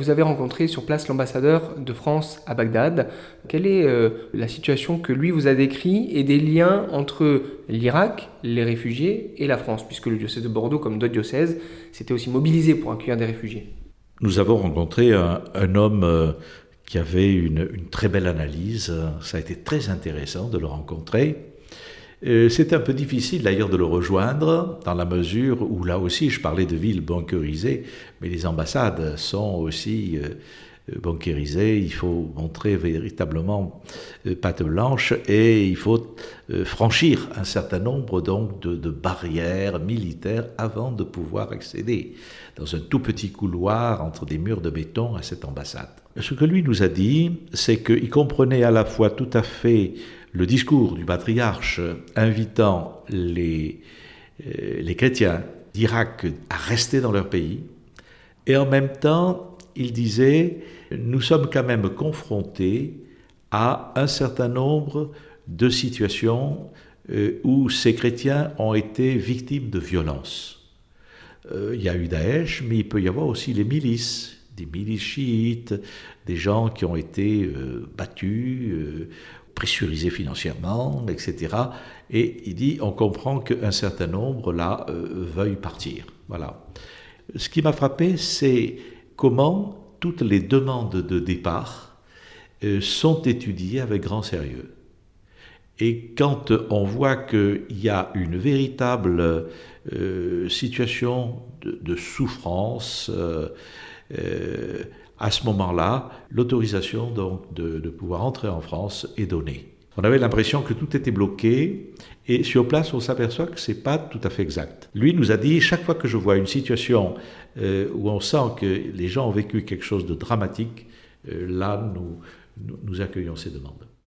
Vous avez rencontré sur place l'ambassadeur de France à Bagdad. Quelle est euh, la situation que lui vous a décrit et des liens entre l'Irak, les réfugiés et la France, puisque le diocèse de Bordeaux, comme d'autres diocèses, s'était aussi mobilisé pour accueillir des réfugiés? Nous avons rencontré un, homme euh, qui avait une, très belle analyse. Ça a été très intéressant de le rencontrer. Euh, c'est un peu difficile d'ailleurs de le rejoindre, dans la mesure où là aussi, je parlais de villes banquerisées, mais les ambassades sont aussi euh, banquerisées. Il faut montrer véritablement euh, patte blanche et il faut franchir un certain nombre donc de, de, barrières militaires avant de pouvoir accéder dans un tout petit couloir entre des murs de béton à cette ambassade. Ce que lui nous a dit, c'est qu'il comprenait à la fois tout à fait le discours du patriarche invitant les, euh, les chrétiens d'Irak à rester dans leur pays, et en même temps, il disait, nous sommes quand même confrontés à un certain nombre de situations euh, où ces chrétiens ont été victimes de violences. Euh, il y a eu Daesh, mais il peut y avoir aussi les milices, des milices chiites, des gens qui ont été battus, pressurisé financièrement, etc. Et il dit, on comprend qu'un certain nombre, là, euh, veuillent partir. Voilà. Ce qui m'a frappé, c'est comment toutes les demandes de départ euh, sont étudiées avec grand sérieux. Et quand on voit qu'il y a une véritable euh, situation de, souffrance, à ce moment-là, l'autorisation donc de, pouvoir entrer en France est donnée. On avait l'impression que tout était bloqué et sur place on s'aperçoit que c'est pas tout à fait exact. Lui nous a dit chaque fois que je vois une situation euh, où on sent que les gens ont vécu quelque chose de dramatique, euh, là nous, nous accueillons ces demandes.